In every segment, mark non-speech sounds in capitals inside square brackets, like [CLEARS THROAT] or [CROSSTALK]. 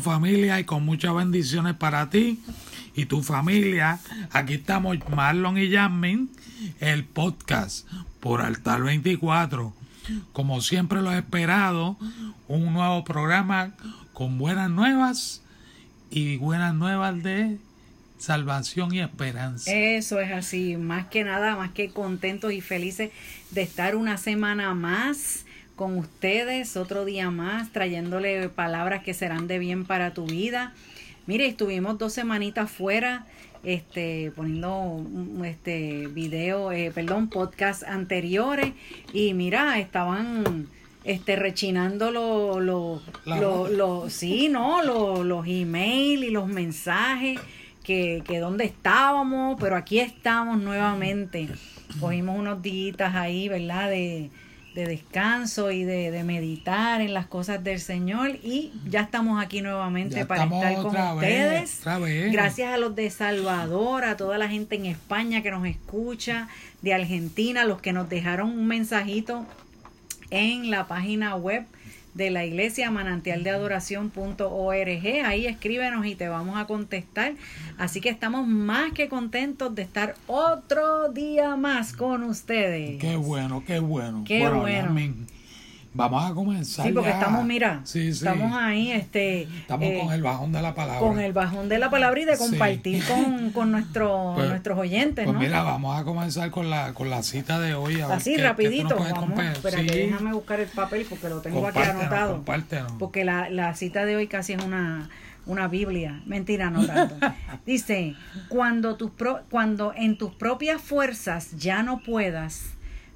Familia y con muchas bendiciones para ti y tu familia. Aquí estamos Marlon y Jasmine, el podcast por Altar 24. Como siempre lo he esperado, un nuevo programa con buenas nuevas y buenas nuevas de salvación y esperanza. Eso es así, más que nada, más que contentos y felices de estar una semana más con ustedes, otro día más, trayéndole palabras que serán de bien para tu vida. Mire, estuvimos dos semanitas fuera, este, poniendo este video, eh, perdón, podcast anteriores, y mira, estaban este rechinando los lo, lo, lo, sí, no, los emails y los mensajes que, que dónde estábamos, pero aquí estamos nuevamente. Cogimos unos días ahí, ¿verdad? De, de descanso y de, meditar en las cosas del Señor y ya estamos aquí nuevamente para estar con ustedes. Gracias a los de Salvador, a toda la gente en España que nos escucha, de Argentina, los que nos dejaron un mensajito en la página web de la iglesia manantial de adoración.org. Ahí escríbenos y te vamos a contestar. Así que estamos más que contentos de estar otro día más con ustedes. Qué bueno, qué bueno. Qué bueno. Vamos a comenzar. Sí, porque estamos, mira, estamos ahí, este. Estamos con el bajón de la palabra. Con el bajón de la palabra y de compartir con, con nuestro, [LAUGHS] pues, nuestros oyentes. Pues mira, vamos a comenzar con la, con la cita de hoy. Así, rapidito. vamos, espérate, déjame buscar el papel porque lo tengo aquí anotado. Porque la, la cita de hoy casi es una una Biblia, mentira no [LAUGHS] Dice, cuando, tus pro, cuando en tus propias fuerzas ya no puedas,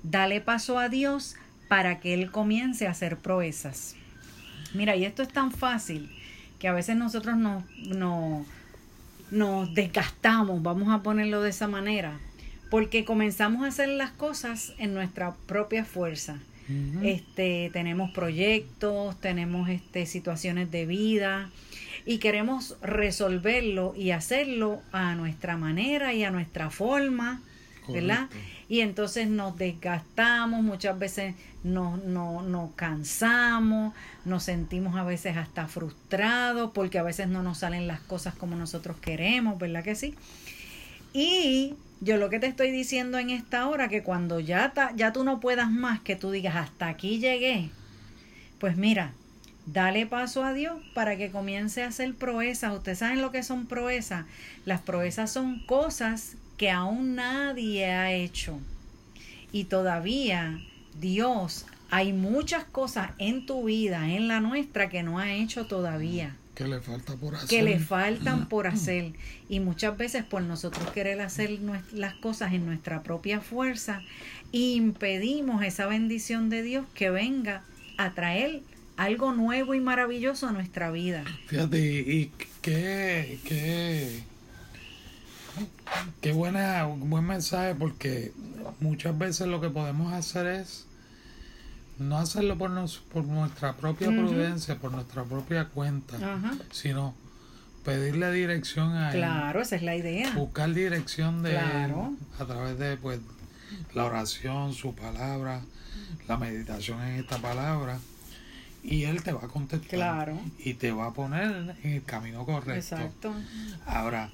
dale paso a Dios para que Él comience a hacer proezas. Mira, y esto es tan fácil que a veces nosotros nos, nos desgastamos, vamos a ponerlo de esa manera, porque comenzamos a hacer las cosas en nuestra propia fuerza. Este, tenemos proyectos, tenemos este, situaciones de vida y queremos resolverlo y hacerlo a nuestra manera y a nuestra forma, ¿verdad? Y entonces nos desgastamos, muchas veces nos, nos cansamos, nos sentimos a veces hasta frustrados porque a veces no nos salen las cosas como nosotros queremos, ¿verdad que sí? Y yo lo que te estoy diciendo en esta hora, que cuando ya, ya tú no puedas más, que tú digas, hasta aquí llegué, pues mira, dale paso a Dios para que comience a hacer proezas. Ustedes saben lo que son proezas. Las proezas son cosas que aún nadie ha hecho. Y todavía Dios, hay muchas cosas en tu vida, en la nuestra, que no ha hecho todavía. Que le falta por hacer. Que le faltan por hacer. Y muchas veces por nosotros querer hacer las cosas en nuestra propia fuerza, impedimos esa bendición de Dios que venga a traer algo nuevo y maravilloso a nuestra vida. Fíjate, y qué, qué, qué buena, buen mensaje porque muchas veces lo que podemos hacer es no hacerlo por, por nuestra propia prudencia, por nuestra propia cuenta, sino pedirle dirección a Claro, esa es la idea. Buscar dirección de a través de pues la oración, su palabra, la meditación en esta palabra y él te va a contestar claro. y te va a poner en el camino correcto. Exacto. Ahora,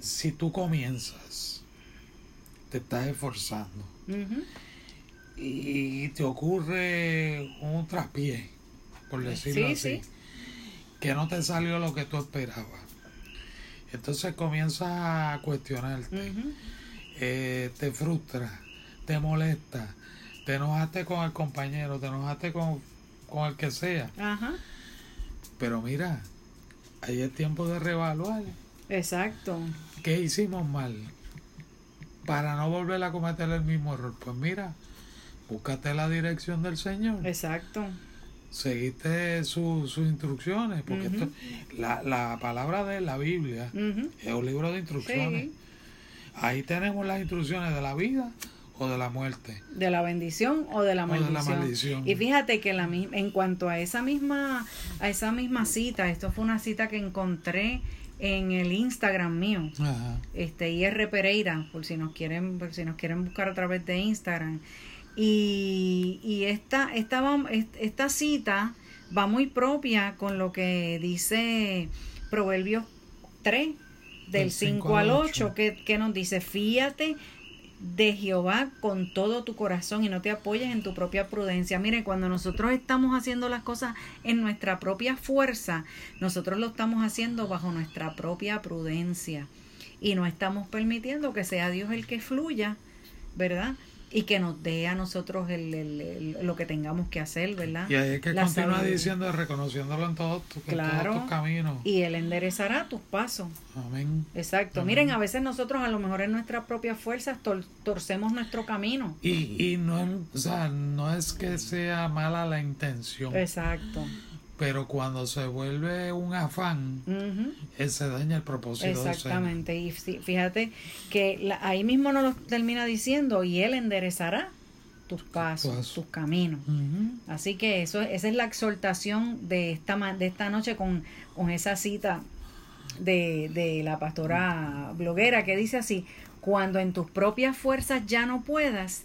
si tú comienzas, te estás esforzando y te ocurre un traspié, por decirlo así, que no te salió lo que tú esperabas. Entonces comienzas a cuestionarte, eh, te frustra, te molesta, te enojaste con el compañero, te enojaste con, con el que sea. Pero mira, ahí es tiempo de reevaluar. Exacto. ¿Qué hicimos mal? Para no volver a cometer el mismo error. Pues mira, búscate la dirección del Señor. Exacto. seguiste sus instrucciones, porque esto, la, la palabra de la Biblia es un libro de instrucciones. Ahí tenemos las instrucciones de la vida o de la muerte. De la bendición o de la maldición. Y fíjate que la, en cuanto a esa misma a esa misma cita, esto fue una cita que encontré en el Instagram mío, este IR Pereira, por si nos quieren, por si nos quieren buscar a través de Instagram. Y, y esta, esta, esta cita va muy propia con lo que dice Proverbios 3, del 5 al 8, que, que nos dice, fíjate de Jehová con todo tu corazón y no te apoyes en tu propia prudencia. Mire, cuando nosotros estamos haciendo las cosas en nuestra propia fuerza, nosotros lo estamos haciendo bajo nuestra propia prudencia y no estamos permitiendo que sea Dios el que fluya, ¿verdad? Y que nos dé a nosotros el, lo que tengamos que hacer, ¿verdad? Y hay que continuar diciendo, reconociéndolo en, todos tus caminos. Y Él enderezará tus pasos. Amén. Exacto. Miren, a veces nosotros a lo mejor en nuestras propias fuerzas torcemos nuestro camino. Y, y no, o sea, no es que sea mala la intención. Exacto pero cuando se vuelve un afán, se daña el propósito. Exactamente, y fíjate que ahí mismo nos lo termina diciendo, y Él enderezará tus pasos, tus caminos. Así que eso, esa es la exhortación de esta, de esta noche con, con esa cita de, de la pastora bloguera que dice así, cuando en tus propias fuerzas ya no puedas,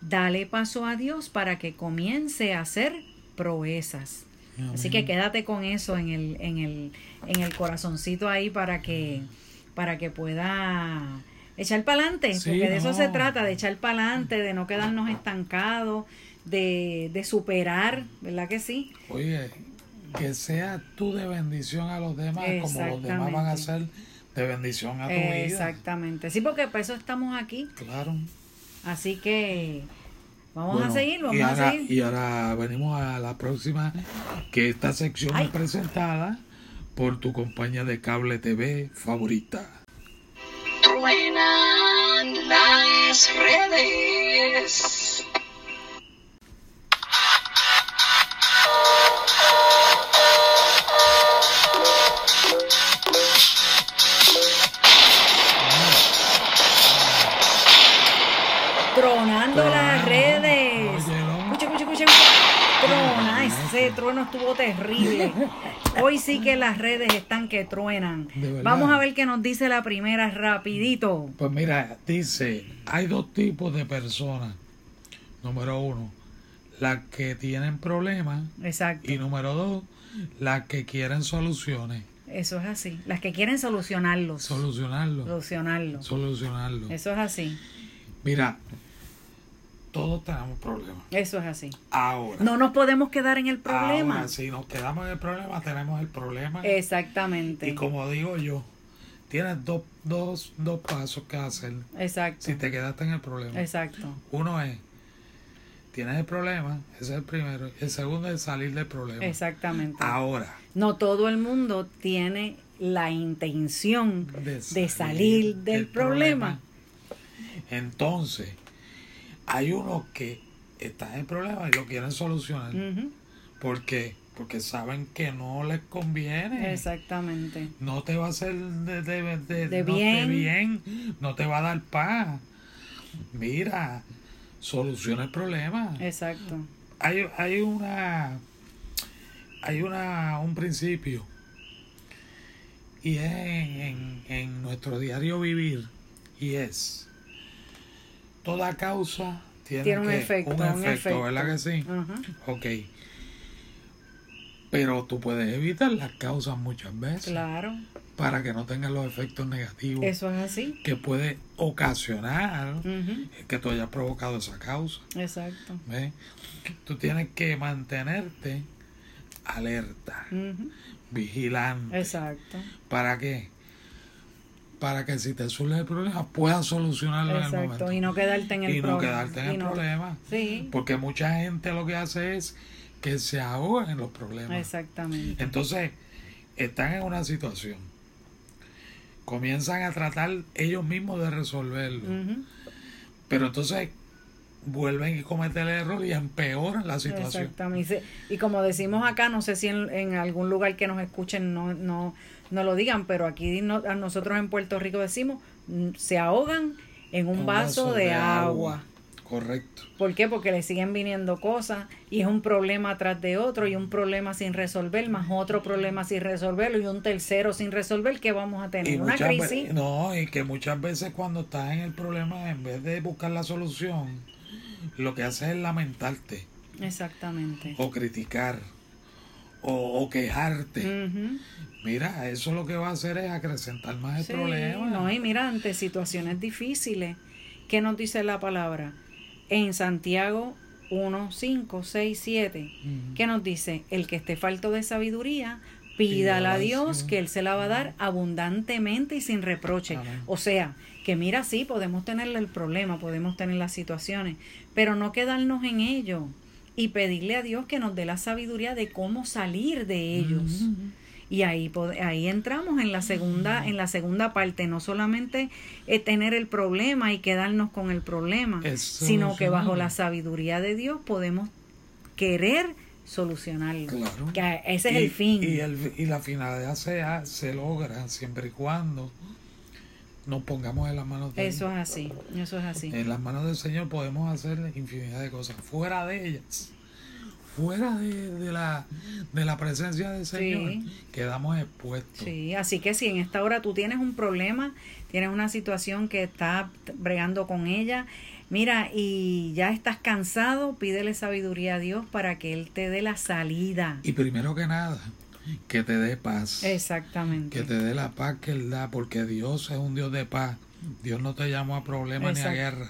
dale paso a Dios para que comience a hacer proezas. Así que quédate con eso en el, en el, en el corazoncito ahí para que, para que pueda echar para adelante, porque de eso se trata, de echar para adelante, de no quedarnos estancados, de, de superar, ¿verdad que sí? Oye, que sea tú de bendición a los demás, como los demás van a ser de bendición a tu vida. Exactamente, sí, porque por eso estamos aquí. Claro. Así que Vamos a seguir, vamos a seguir. Y ahora venimos a la próxima, que esta sección es presentada por tu compañía de cable TV favorita. Truenan las redes. Trueno estuvo terrible. [LAUGHS] Hoy sí que las redes están que truenan. Vamos a ver qué nos dice la primera rapidito. Pues mira, dice, hay dos tipos de personas. Número uno, las que tienen problemas. Exacto. Y número dos, las que quieren soluciones. Eso es así. Las que quieren solucionarlos. Solucionarlo. Solucionarlo. Solucionarlo. Eso es así. Mira, todos tenemos problemas. Eso es así. Ahora. No nos podemos quedar en el problema. Ahora, si nos quedamos en el problema, tenemos el problema. Exactamente. Y como digo yo, tienes dos, dos, dos pasos que hacer. Exacto. Si te quedaste en el problema. Exacto. Uno es, tienes el problema, ese es el primero. El segundo es salir del problema. Exactamente. Ahora. No todo el mundo tiene la intención de salir, del, problema. Entonces, hay unos que están en problemas y lo quieren solucionar. ¿Por qué? Porque saben que no les conviene. Exactamente. No te va a hacer de, de, bien. bien. No te va a dar paz. Mira, soluciona el problema. Exacto. Hay, hay una hay una un principio y es en, en nuestro diario vivir y es toda causa tiene, un, efecto, un, efecto, ¿verdad que sí? Ok. Pero tú puedes evitar las causas muchas veces. Claro. Para que no tengan los efectos negativos. Eso es así. Que puede ocasionar que tú hayas provocado esa causa. Exacto. ¿Ves? Tú tienes que mantenerte alerta, vigilante. Exacto. ¿Para qué? Para que si te surge el problema puedas solucionarlo en el momento. Y no quedarte en el y no quedarte en el problema. Sí. Porque mucha gente lo que hace es que se ahoga en los problemas. Exactamente. Entonces, están en una situación. Comienzan a tratar ellos mismos de resolverlo. Pero entonces, vuelven y cometen el error y empeoran la situación. Exactamente. Y como decimos acá, no sé si en, algún lugar que nos escuchen no, no, no lo digan, pero aquí a nosotros en Puerto Rico decimos, mm, se ahogan en un, vaso, de, agua. Correcto. ¿Por qué? Porque le siguen viniendo cosas y es un problema tras de otro y un problema sin resolver, más otro problema sin resolverlo y un tercero sin resolver, ¿qué vamos a tener? ¿Una crisis? No, y que muchas veces cuando estás en el problema, en vez de buscar la solución, lo que haces es lamentarte. Exactamente. O criticar. O, quejarte. Mira, eso lo que va a hacer es acrecentar más el problema. No, y mira, ante situaciones difíciles, ¿qué nos dice la palabra? en Santiago 1, 5, 6, 7, que nos dice, el que esté falto de sabiduría, pídala a Dios que Él se la va a dar abundantemente y sin reproche. O sea, que mira, sí, podemos tener el problema, podemos tener las situaciones, pero no quedarnos en ello y pedirle a Dios que nos dé la sabiduría de cómo salir de ellos. Y ahí, ahí entramos en la segunda, en la segunda parte, no solamente tener el problema y quedarnos con el problema, sino que bajo la sabiduría de Dios podemos querer solucionarlo. Que ese es el fin. Y, el, y la finalidad se, se logra siempre y cuando nos pongamos en las manos de Eso es así, eso es así. En las manos del Señor podemos hacer infinidad de cosas. Fuera de ellas fuera de, la, de la presencia del Señor, quedamos expuestos. Sí, así que si en esta hora tú tienes un problema, tienes una situación que está bregando con ella, mira, y ya estás cansado, pídele sabiduría a Dios para que Él te dé la salida. Y primero que nada, que te dé paz. Exactamente. Que te dé la paz que Él da, porque Dios es un Dios de paz. Dios no te llamó a problemas ni a guerra.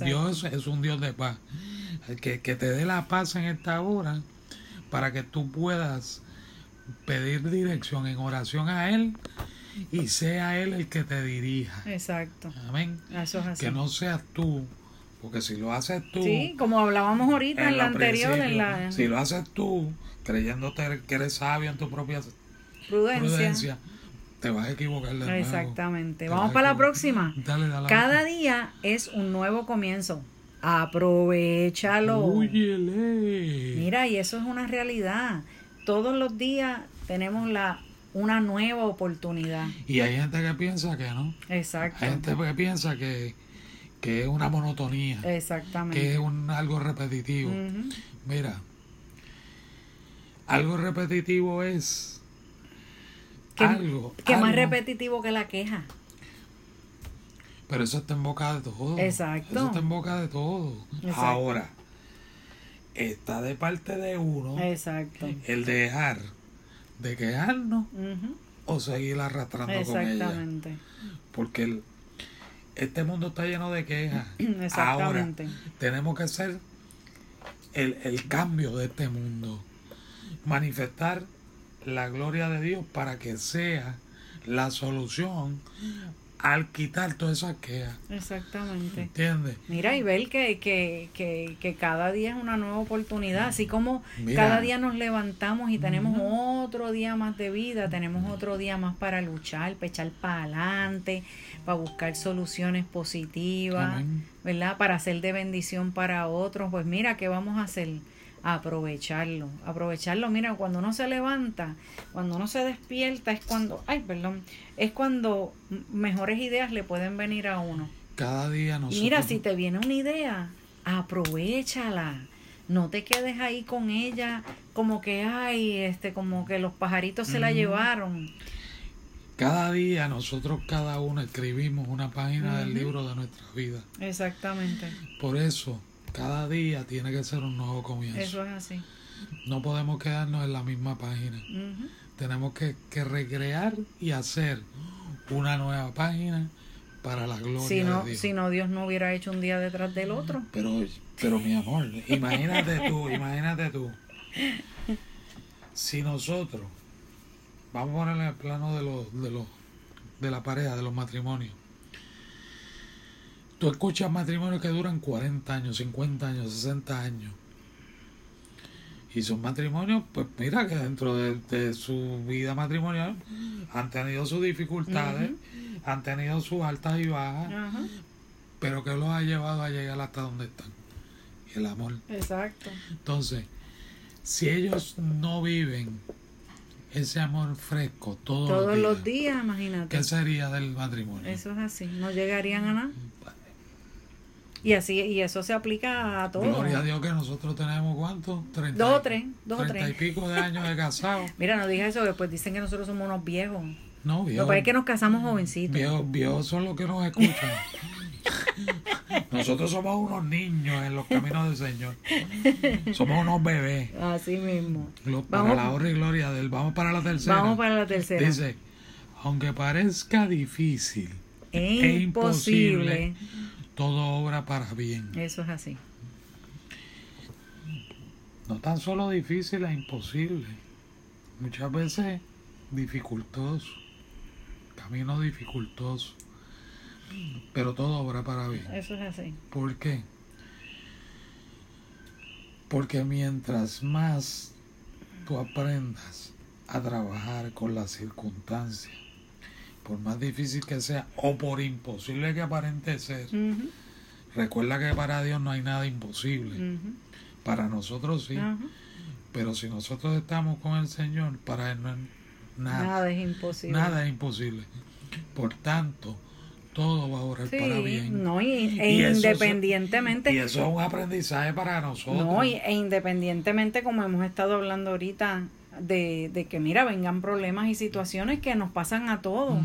Dios es un Dios de paz que, que te dé la paz en esta hora para que tú puedas pedir dirección en oración a Él y sea Él el que te dirija. Exacto. Amén. Eso es así. Que no seas tú, porque si lo haces tú. Sí, como hablábamos ahorita en, la anterior. En la... Si lo haces tú, creyéndote que eres sabio en tu propia prudencia, te vas a equivocar de nuevo. Exactamente. Vamos para la próxima. Dale, dale, Cada día es un nuevo comienzo. Aprovechalo. Mira, y eso es una realidad. Todos los días tenemos la una nueva oportunidad. Y hay gente que piensa que no. Exacto. Hay gente que piensa que, es una monotonía. Exactamente. Que es un algo repetitivo. Mira, algo repetitivo es algo. Que más repetitivo que la queja. Pero eso está en boca de todo. Exacto. Eso está en boca de todo. Ahora, está de parte de uno Exacto. el dejar de quejarnos o seguir arrastrando con ella. Exactamente. Porque el, este mundo está lleno de quejas. [CLEARS THROAT] Exactamente. Ahora, tenemos que hacer el, el cambio de este mundo. Manifestar la gloria de Dios para que sea la solución al quitar todas esas quejas. Exactamente. ¿Entiendes? Mira, y ver que, que, que, que, cada día es una nueva oportunidad, así como cada día nos levantamos y tenemos otro día más de vida, tenemos otro día más para luchar, para echar para adelante, para buscar soluciones positivas, ¿verdad? Para ser de bendición para otros. Pues mira, ¿qué vamos a hacer? Aprovecharlo, aprovecharlo. Mira, cuando uno se levanta, cuando uno se despierta, es cuando, ay, perdón, es cuando mejores ideas le pueden venir a uno. Cada día nosotros... Mira, si te viene una idea, aprovechala. No te quedes ahí con ella como que, ay, este, como que los pajaritos se la llevaron. Cada día nosotros cada uno escribimos una página del libro de nuestra vida. Exactamente. Por eso cada día tiene que ser un nuevo comienzo. Eso es así. No podemos quedarnos en la misma página. Tenemos que, recrear y hacer una nueva página para la gloria si no, de Dios. Si no, Dios no hubiera hecho un día detrás del otro. Pero, pero mi amor, imagínate tú, [LAUGHS] imagínate tú. Si nosotros, vamos a ponerle el plano de los, de los, de la pareja, de los matrimonios Tú escuchas matrimonios que duran 40 años, 50 años, 60 años. Y son matrimonios, pues mira, que dentro de, su vida matrimonial han tenido sus dificultades, han tenido sus altas y bajas, pero que los ha llevado a llegar hasta donde están. el amor. Exacto. Entonces, si ellos no viven ese amor fresco todos, todos los, días, imagínate. ¿Qué sería del matrimonio? Eso es así, no llegarían a nada. Y así y eso se aplica a todo. Gloria a Dios que nosotros tenemos cuánto? dos o tres, dos o tres. y pico de años de casados. [LAUGHS] Mira, no dije eso, después dicen que nosotros somos unos viejos. No, viejos. Lo que es que nos casamos jovencitos. Viejos, viejos son los que nos escuchan. [LAUGHS] Nosotros somos unos niños en los caminos del Señor. Somos unos bebés. Así mismo. Para la honra y gloria del. Vamos para la tercera. Vamos para la tercera. Dice, aunque parezca difícil e, imposible, todo obra para bien. Eso es así. No tan solo difícil e imposible. Muchas veces dificultoso. Camino dificultoso pero todo obra para bien. Eso es así. ¿Por qué? Porque mientras más tú aprendas a trabajar con las circunstancias, por más difícil que sea o por imposible que aparente ser, recuerda que para Dios no hay nada imposible. Para nosotros sí. Pero si nosotros estamos con el Señor, para Él no es nada. Nada es imposible. Nada es imposible. Por tanto, todo va a orar para bien. No, y, e independientemente. y eso es un aprendizaje para nosotros. No, y, e independientemente, como hemos estado hablando ahorita, de, de que, mira, vengan problemas y situaciones que nos pasan a todos.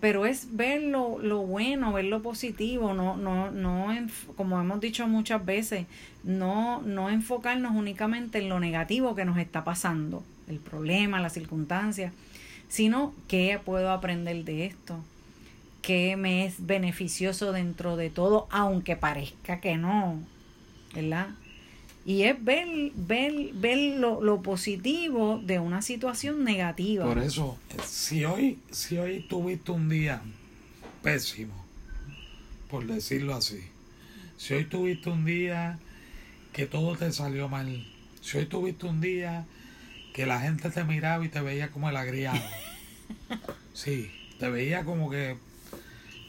Pero es ver lo, lo, bueno, ver lo positivo, no, no, no, como hemos dicho muchas veces, no, no enfocarnos únicamente en lo negativo que nos está pasando, el problema, las circunstancias, sino qué puedo aprender de esto, que me es beneficioso dentro de todo, aunque parezca que no, ¿verdad? Y es ver, ver, ver lo, positivo de una situación negativa. Por eso, si hoy, si hoy tuviste un día pésimo, por decirlo así, si hoy tuviste un día que todo te salió mal, si hoy tuviste un día que la gente te miraba y te veía como el agriado, [LAUGHS] sí, te veía como que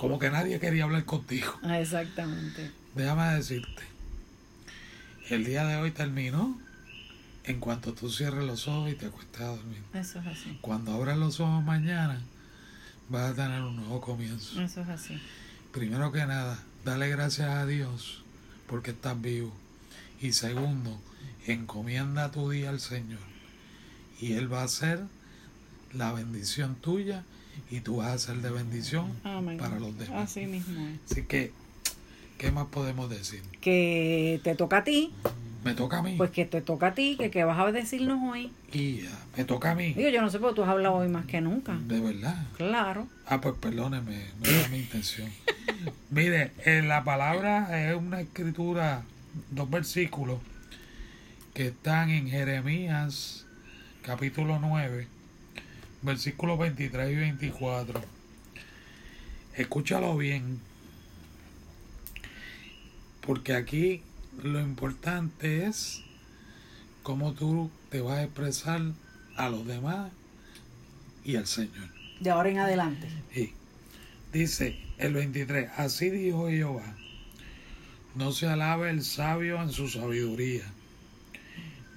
como que nadie quería hablar contigo. Exactamente. Déjame decirte, el día de hoy terminó en cuanto tú cierres los ojos y te acuestes a dormir. Eso es así. Cuando abras los ojos mañana, vas a tener un nuevo comienzo. Eso es así. Primero que nada, dale gracias a Dios porque estás vivo. Y segundo, encomienda tu día al Señor. Y Él va a ser la bendición tuya y tú vas a ser de bendición para los demás. Así mismo. Así que, ¿qué más podemos decir? Que te toca a ti. Me toca a mí. Pues que te toca a ti, que qué vas a decirnos hoy. Y me toca a mí. Digo, yo no sé, porque tú has hablado hoy más que nunca. De verdad. Claro. Ah, pues perdóneme, no era mi intención. [LAUGHS] Mire, en la palabra es una escritura, dos versículos que están en Jeremías capítulo 9 versículos 23 y 24. Escúchalo bien, porque aquí lo importante es cómo tú te vas a expresar a los demás y al Señor. De ahora en adelante. Sí. Dice el 23, así dijo Jehová, no se alabe el sabio en su sabiduría,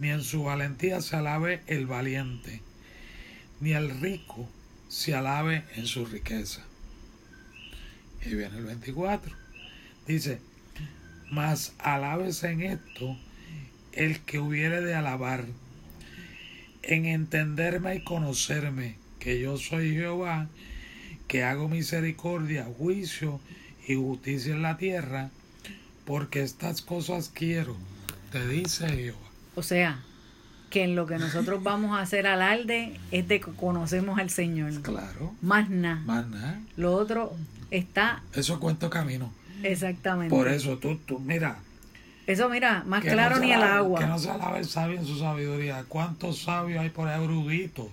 ni en su valentía se alabe el valiente ni el rico se alabe en su riqueza. Y viene el 24. Dice, mas alabes en esto el que hubiere de alabar, en entenderme y conocerme, que yo soy Jehová, que hago misericordia, juicio y justicia en la tierra, porque estas cosas quiero, te dice Jehová. O sea, que en lo que nosotros [LAUGHS] vamos a hacer alarde es de que conocemos al Señor. Claro. Más nada. Más nada. Lo otro está... Eso cuento camino. Exactamente. Por eso tú, tú mira. Eso mira, más claro ni el agua. Que no se alabe el sabio en su sabiduría. ¿Cuántos sabios hay por ahí eruditos?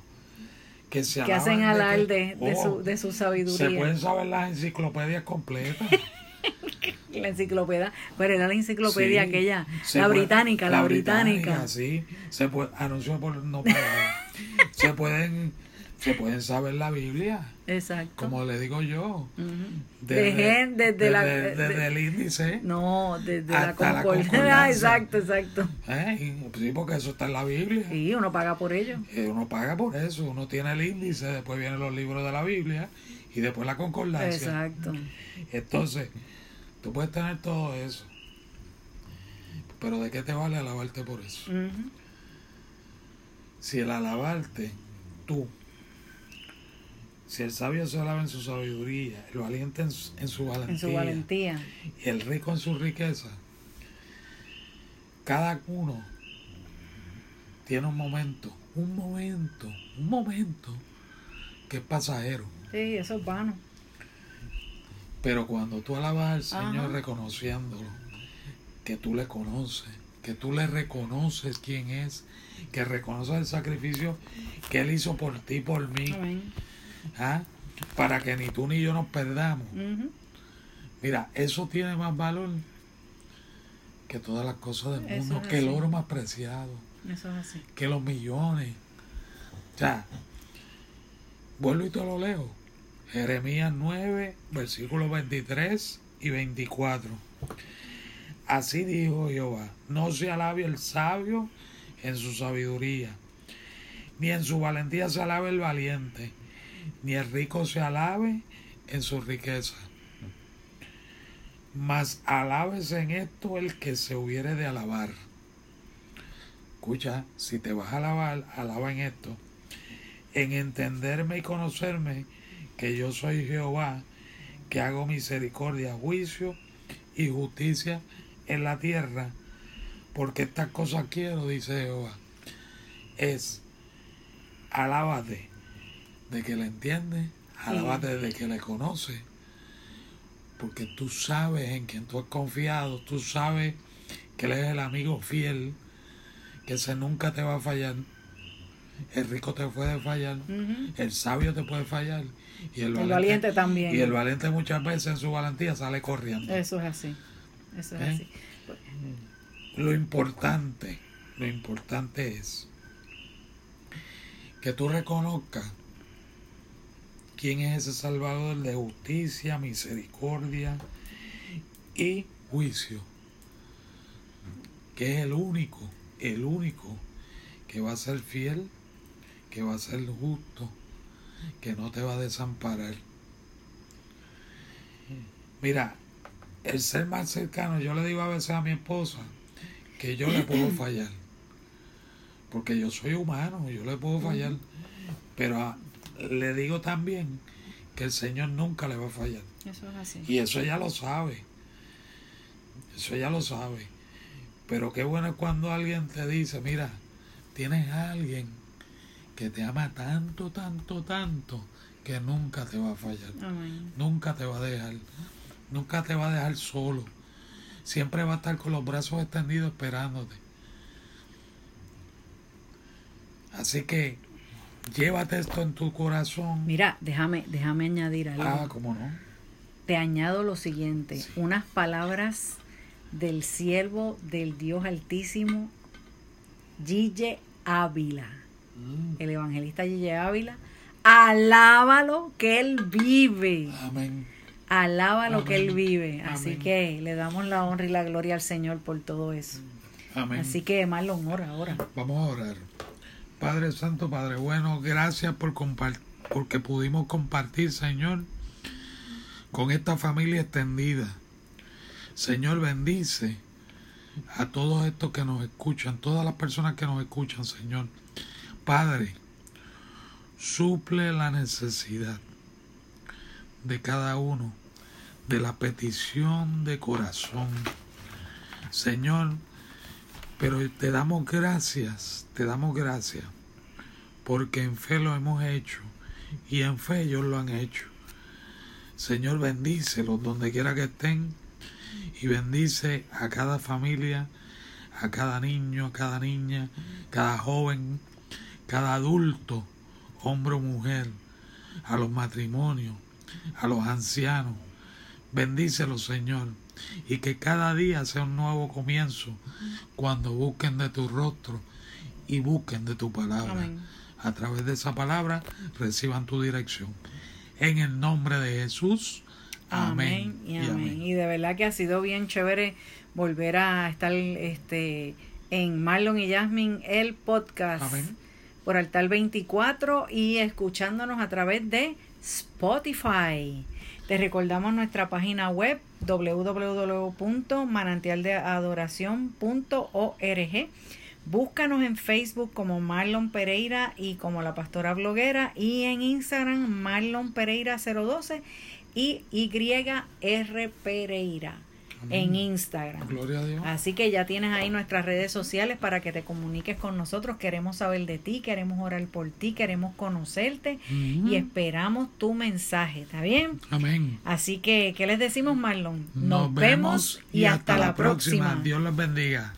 Que, se que hacen alarde de, su, oh, de su sabiduría. Se pueden saber las enciclopedias completas. [LAUGHS] la enciclopedia, pero era la enciclopedia aquella, la británica, la, británica. Sí, se puede, anunció por no [LAUGHS] se pueden se pueden saber la Biblia. Exacto. Como le digo yo. desde, el índice. No, desde la concordancia. [LAUGHS] exacto, exacto. ¿Eh? Sí, porque eso está en la Biblia. Sí, uno paga por ello. Y uno paga por eso. Uno tiene el índice, después vienen los libros de la Biblia y después la concordancia. Exacto. Entonces, tú puedes tener todo eso. Pero ¿de qué te vale alabarte por eso? Si el alabarte, tú, si el sabio se alaba en su sabiduría, el valiente en su, valentía, en su valentía, y el rico en su riqueza, cada uno tiene un momento, un momento, un momento que es pasajero. Sí, eso es vano. Pero cuando tú alabas al Señor reconociéndolo, que tú le conoces, que tú le reconoces quién es, que reconoces el sacrificio que Él hizo por ti, por mí, ¿ah? para que ni tú ni yo nos perdamos. Mira, eso tiene más valor que todas las cosas del mundo, que el oro más preciado, que los millones. O sea, vuelvo y te lo leo. Jeremías 9, versículos 23 y 24. Así dijo Jehová, no se alabe el sabio en su sabiduría, ni en su valentía se alabe el valiente, ni el rico se alabe en su riqueza. Mas alábese en esto el que se hubiere de alabar. Escucha, si te vas a alabar, alaba en esto. En entenderme y conocerme que yo soy Jehová, que hago misericordia, juicio y justicia en la tierra, porque estas cosas quiero, dice Jehová, es alábate de que le entiende, alábate de que le conoce, porque tú sabes en quien tú has confiado, tú sabes que él es el amigo fiel, que ese nunca te va a fallar. El rico te puede fallar, el sabio te puede fallar y el, valiente, también. Y el valiente muchas veces en su valentía sale corriendo. Eso es así. Eso es ¿Eh? así. Lo importante, lo importante es que tú reconozcas quién es ese Salvador de justicia, misericordia y juicio. Que es el único, el único que va a ser fiel, que va a ser justo, que no te va a desamparar. Mira, el ser más cercano, yo le digo a veces a mi esposa que yo le puedo fallar. Porque yo soy humano, yo le puedo fallar. Pero le digo también que el Señor nunca le va a fallar. Eso es así. Y eso ya lo sabe. Eso ya lo sabe. Pero qué bueno es cuando alguien te dice, mira, tienes a alguien que te ama tanto, tanto, tanto, que nunca te va a fallar. Nunca te va a dejar. Nunca te va a dejar solo. Siempre va a estar con los brazos extendidos esperándote. Así que llévate esto en tu corazón. Mira, déjame, déjame añadir algo. Ah, ¿cómo no? Te añado lo siguiente, unas palabras del siervo del Dios Altísimo, Gille Ávila. Mm. El evangelista Gille Ávila. Alábalo que él vive. Amén alaba lo que Él vive. Así que le damos la honra y la gloria al Señor por todo eso. Amén. Así que Marlon, ora ahora. Vamos a orar. Padre Santo, Padre bueno, gracias por porque pudimos compartir, Señor, con esta familia extendida. Señor, bendice a todos estos que nos escuchan, todas las personas que nos escuchan, Señor. Padre, suple la necesidad de cada uno de la petición de corazón. Señor, pero te damos gracias, te damos gracias, porque en fe lo hemos hecho y en fe ellos lo han hecho. Señor, bendícelos donde quiera que estén y bendice a cada familia, a cada niño, a cada niña, cada joven, cada adulto, hombre o mujer, a los matrimonios, a los ancianos, Bendícelo, Señor, y que cada día sea un nuevo comienzo cuando busquen de tu rostro y busquen de tu palabra. a través de esa palabra reciban tu dirección. En el nombre de Jesús. Amén. y, amén. y de verdad que ha sido bien chévere volver a estar este en Marlon y Jasmine el podcast por Altar 24 y escuchándonos a través de Spotify. Te recordamos nuestra página web www.manantialdeadoración.org. Búscanos en Facebook como Marlon Pereira y como la pastora bloguera y en Instagram Marlon Pereira 012 y YR Pereira en Instagram. Así que ya tienes ahí nuestras redes sociales para que te comuniques con nosotros. Queremos saber de ti, queremos orar por ti, queremos conocerte y esperamos tu mensaje. ¿Está bien? Amén. Así que, ¿qué les decimos, Marlon? Nos, vemos y hasta, la próxima. Dios les bendiga.